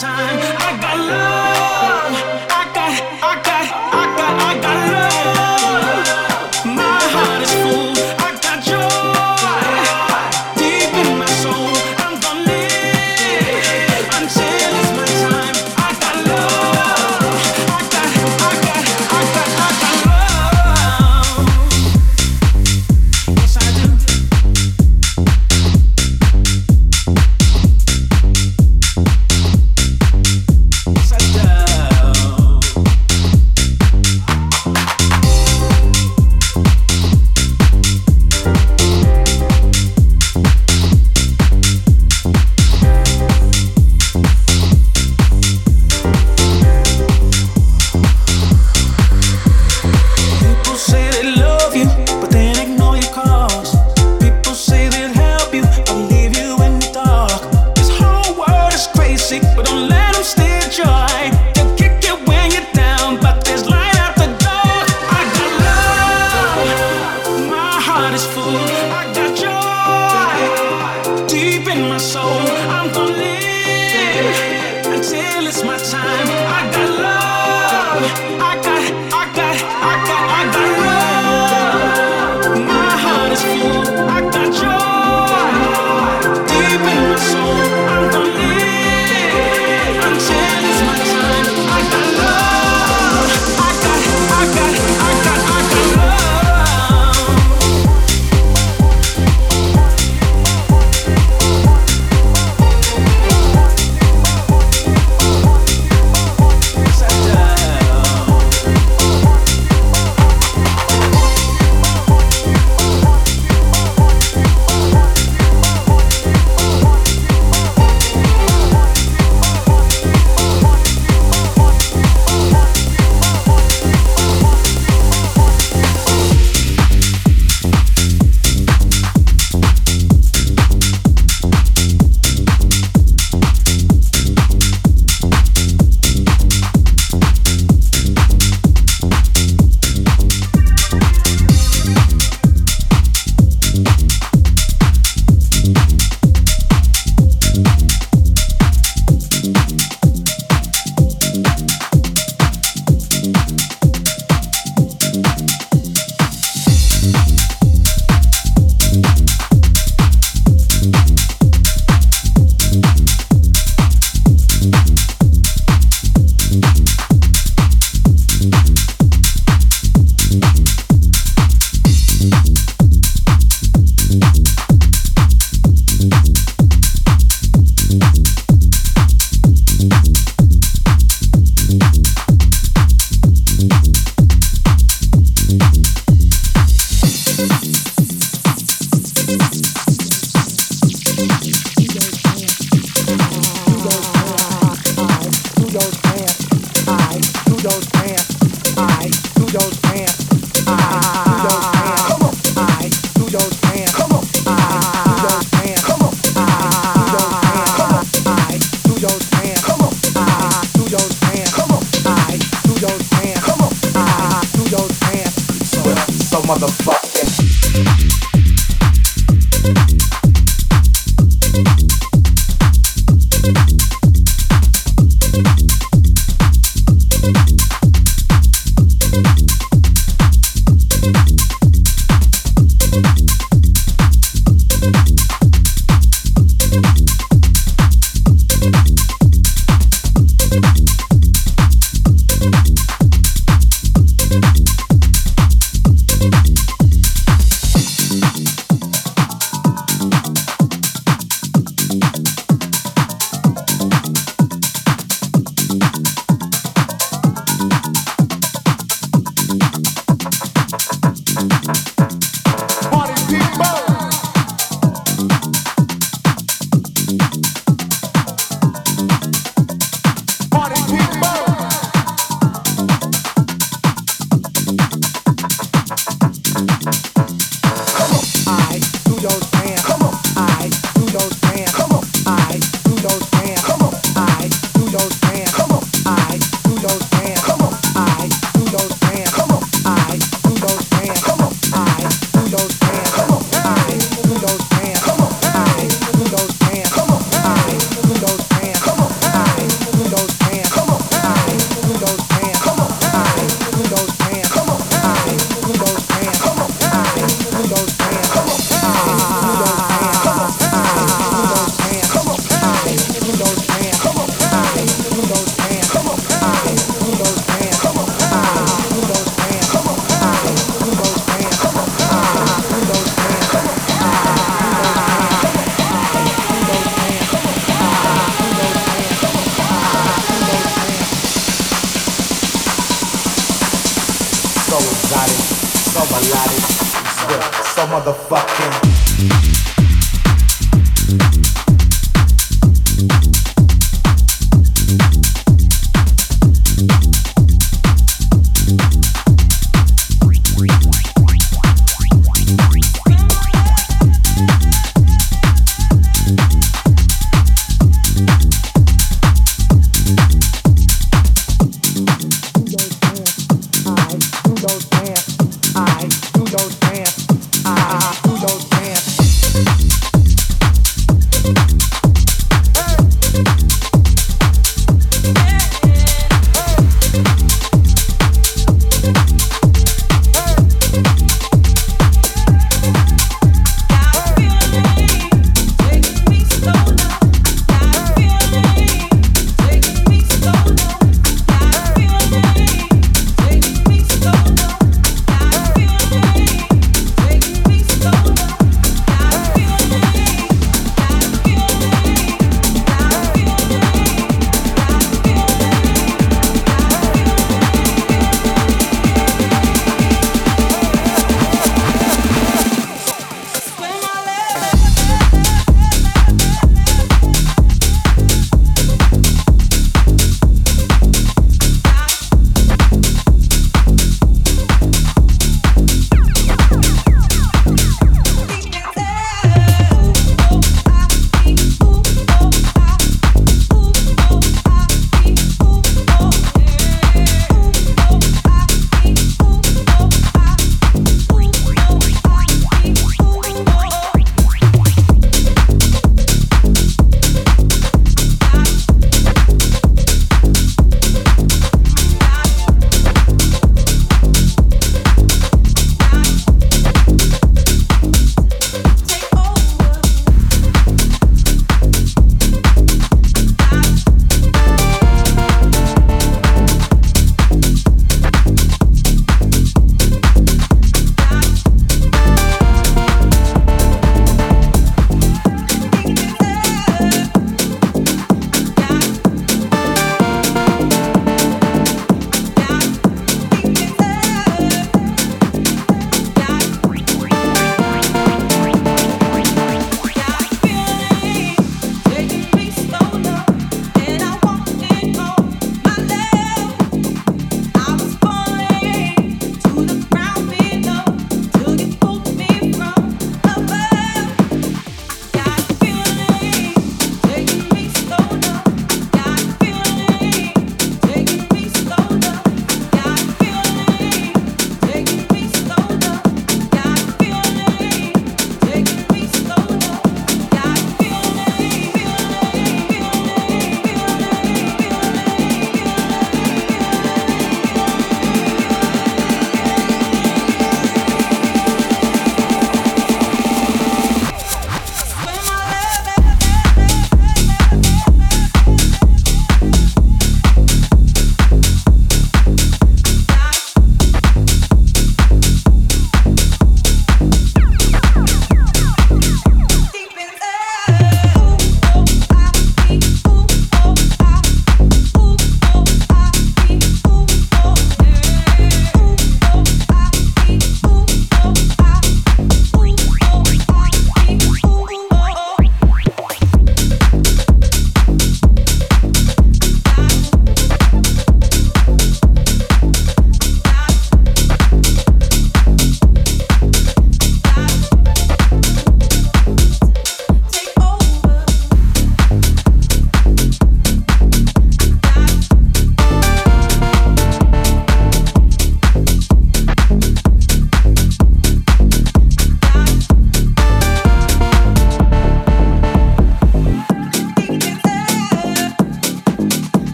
time. Motherfucking.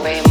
away